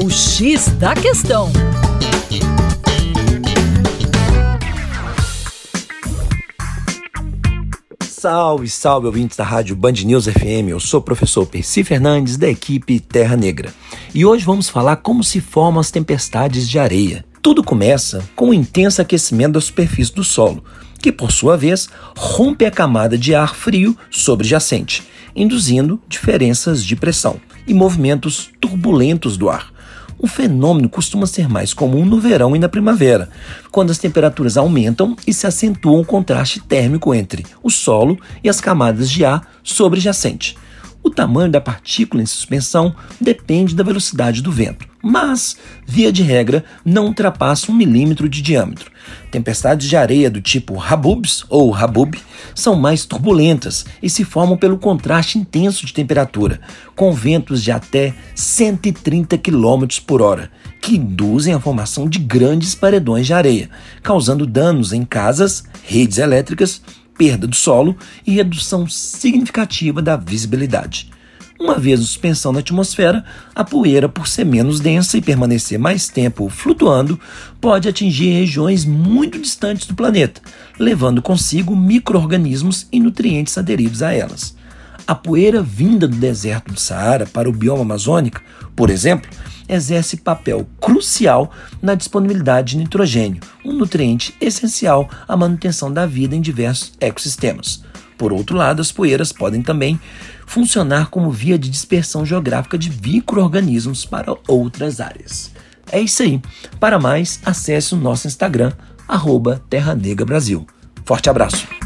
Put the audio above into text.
O X da Questão. Salve, salve, ouvintes da rádio Band News FM. Eu sou o professor Percy Fernandes, da equipe Terra Negra. E hoje vamos falar como se formam as tempestades de areia. Tudo começa com o intenso aquecimento da superfície do solo, que por sua vez rompe a camada de ar frio sobrejacente, induzindo diferenças de pressão e movimentos turbulentos do ar. O fenômeno costuma ser mais comum no verão e na primavera, quando as temperaturas aumentam e se acentua o contraste térmico entre o solo e as camadas de ar sobrejacente. O tamanho da partícula em suspensão depende da velocidade do vento, mas, via de regra, não ultrapassa um milímetro de diâmetro. Tempestades de areia do tipo Habubs ou Habub são mais turbulentas e se formam pelo contraste intenso de temperatura, com ventos de até 130 km por hora, que induzem a formação de grandes paredões de areia, causando danos em casas, redes elétricas perda do solo e redução significativa da visibilidade. Uma vez suspensão na atmosfera, a poeira, por ser menos densa e permanecer mais tempo flutuando, pode atingir regiões muito distantes do planeta, levando consigo micro-organismos e nutrientes aderidos a elas. A poeira vinda do deserto do Saara para o bioma amazônico, por exemplo, exerce papel crucial na disponibilidade de nitrogênio, um nutriente essencial à manutenção da vida em diversos ecossistemas. Por outro lado, as poeiras podem também funcionar como via de dispersão geográfica de micro-organismos para outras áreas. É isso aí. Para mais, acesse o nosso Instagram, arroba Terra Negra Brasil. Forte abraço!